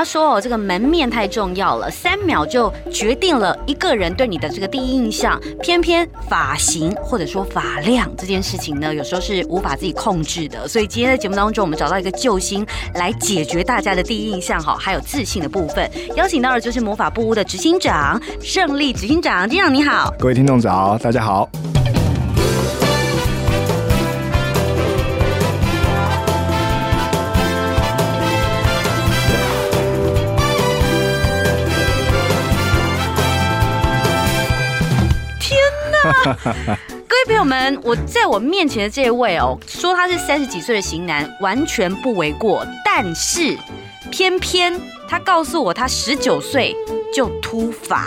他说哦，这个门面太重要了，三秒就决定了一个人对你的这个第一印象。偏偏发型或者说发量这件事情呢，有时候是无法自己控制的。所以今天在节目当中，我们找到一个救星来解决大家的第一印象哈，还有自信的部分。邀请到的就是魔法部屋的执行长胜利执行长，执行长你好，各位听众早，大家好。各位朋友们，我在我面前的这位哦，说他是三十几岁的型男，完全不为过。但是偏偏他告诉我，他十九岁就秃发。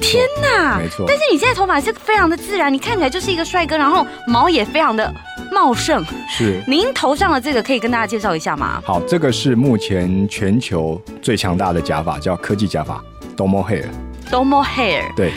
天哪！没错。但是你现在头发是非常的自然，你看起来就是一个帅哥，然后毛也非常的茂盛。是。您头上的这个可以跟大家介绍一下吗？好，这个是目前全球最强大的假发，叫科技假发，Domo Hair。Domo Hair。对。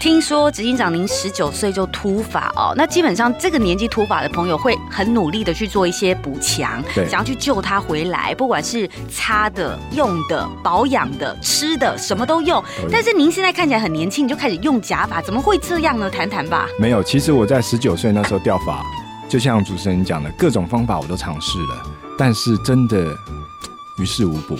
听说执行长您十九岁就秃发哦，那基本上这个年纪秃发的朋友会很努力的去做一些补强，想要去救他回来，不管是擦的、用的、保养的、吃的，什么都用。但是您现在看起来很年轻，你就开始用假发，怎么会这样呢？谈谈吧。没有，其实我在十九岁那时候掉发，就像主持人讲的，各种方法我都尝试了，但是真的。于事无补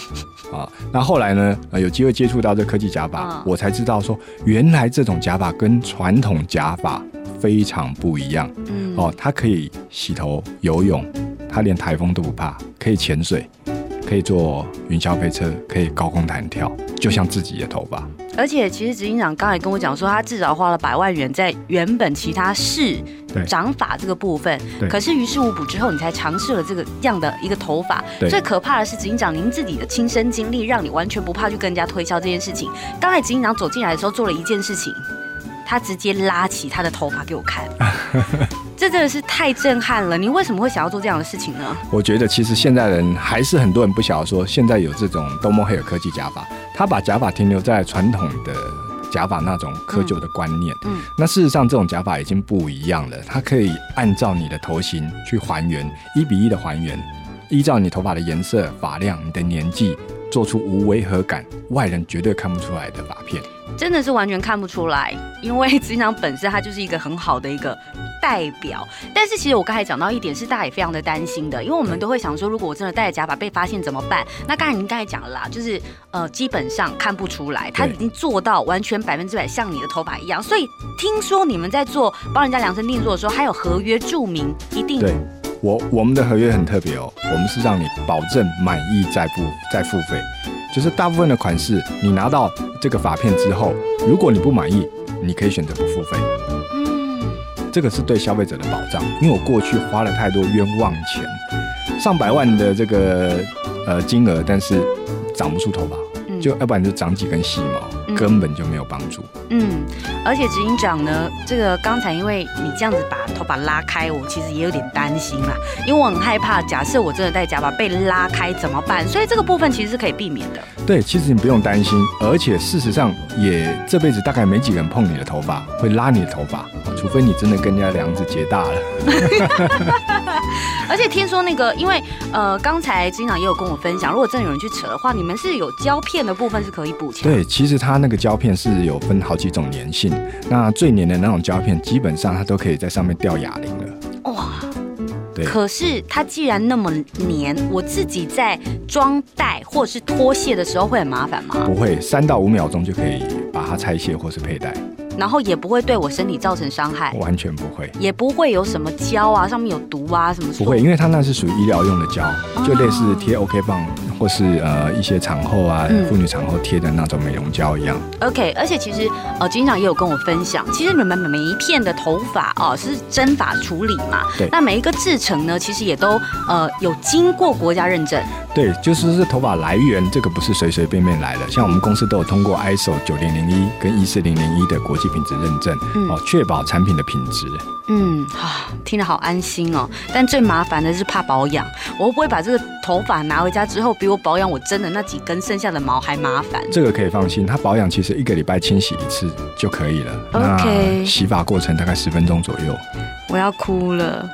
啊！那后来呢？有机会接触到这科技假发，嗯，我才知道说，原来这种假发跟传统假发非常不一样。嗯，哦，它可以洗头、游泳，它连台风都不怕，可以潜水，可以坐云霄飞车，可以高空弹跳，就像自己的头发。而且，其实执行长刚才跟我讲说，他至少花了百万元在原本其他市长发这个部分，可是于事无补之后，你才尝试了这个样的一个头发。最可怕的是，执行长您自己的亲身经历，让你完全不怕去跟人家推销这件事情。刚才执行长走进来的时候，做了一件事情，他直接拉起他的头发给我看，这真的是太震撼了。您为什么会想要做这样的事情呢？我觉得其实现在人还是很多人不晓得说，现在有这种 Domo Hair 科技假发。他把假发停留在传统的假发那种窠臼的观念，嗯，嗯，那事实上这种假发已经不一样了，它可以按照你的头型去还原，一比一的还原，依照你头发的颜色、发量、你的年纪，做出无违和感、外人绝对看不出来的发片。真的是完全看不出来，因为执行长本身他就是一个很好的一个。代表，但是其实我刚才讲到一点是大家也非常的担心的，因为我们都会想说，如果我真的戴着假发被发现怎么办？那刚才您刚才讲了啦，就是呃基本上看不出来，他已经做到完全百分之百像你的头发一样。所以听说你们在做帮人家量身定做的时候，还有合约注明一定。对，我我们的合约很特别哦，我们是让你保证满意再付再付费，就是大部分的款式你拿到这个发片之后，如果你不满意，你可以选择不付费。这个是对消费者的保障，因为我过去花了太多冤枉钱，上百万的这个呃金额，但是长不出头发，嗯，就要不然就长几根细毛，嗯，根本就没有帮助。嗯，而且执行长呢，这个刚才因为你这样子把头发拉开，我其实也有点担心啦，因为我很害怕，假设我真的戴假发被拉开怎么办？所以这个部分其实是可以避免的。对，其实你不用担心，而且事实上也这辈子大概没几个人碰你的头发会拉你的头发。除非你真的跟人家梁子结大了，而且听说那个，因为呃，刚才执行长也有跟我分享，如果真的有人去扯的话，你们是有胶片的部分是可以补强。对，其实它那个胶片是有分好几种粘性，那最粘的那种胶片，基本上它都可以在上面吊哑铃了。哇，对。可是它既然那么粘，我自己在装袋或者是脱卸的时候会很麻烦吗？不会，三到五秒钟就可以把它拆卸或是佩戴。然后也不会对我身体造成伤害，完全不会，也不会有什么胶啊，上面有毒啊什么。不会，因为它那是属于医疗用的胶，就类似贴 OK 棒或是呃一些产后啊妇女产后贴的那种美容胶一样。OK，而且其实呃执行长也有跟我分享，其实你们每一片的头发哦是真发处理嘛，对，那每一个制成呢，其实也都呃有经过国家认证。对，就是是头发来源这个不是随随便便来的，像我们公司都有通过 ISO 九零零一跟一四零零一的国际品质认证，哦，确保产品的品质。嗯，啊，听得好安心哦。但最麻烦的是怕保养，我会不会把这个头发拿回家之后，比我保养我真的那几根剩下的毛还麻烦？这个可以放心，它保养其实一个礼拜清洗一次就可以了。OK，洗发过程大概十分钟左右。我要哭了，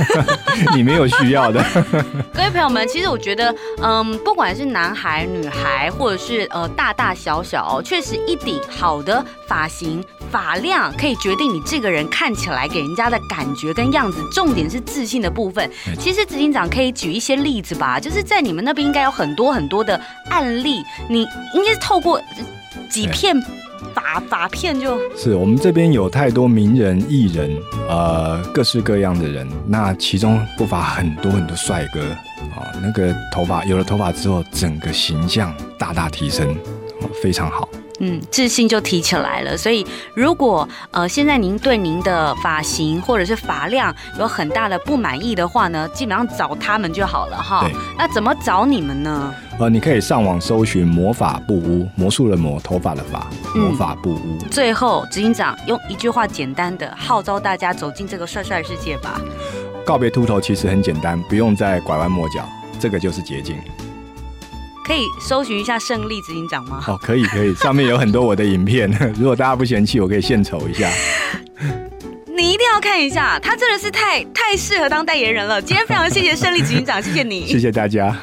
你没有需要的。各位朋友们，其实我觉得，嗯，不管是男孩、女孩，或者是呃大大小小，确实一顶好的发型、发量可以决定你这个人看起来给人家的感觉跟样子。重点是自信的部分。其实执行长可以举一些例子吧，就是在你们那边应该有很多很多的案例，你应该是透过几片。发发片就是我们这边有太多名人艺人，呃，各式各样的人，那其中不乏很多很多帅哥啊，那个头发有了头发之后，整个形象大大提升，非常好。嗯，自信就提起来了。所以，如果呃现在您对您的发型或者是发量有很大的不满意的话呢，基本上找他们就好了哈。那怎么找你们呢？呃，你可以上网搜寻“魔法布屋”，魔术的魔，头发的发，魔法布屋。嗯。最后，执行长用一句话简单的号召大家走进这个帅帅世界吧。告别秃头其实很简单，不用再拐弯抹角，这个就是捷径。可以搜寻一下胜利执行长吗？哦，可以可以，上面有很多我的影片，如果大家不嫌弃，我可以献丑一下。你一定要看一下，他真的是太太适合当代言人了。今天非常谢谢胜利执行长，谢谢你，谢谢大家。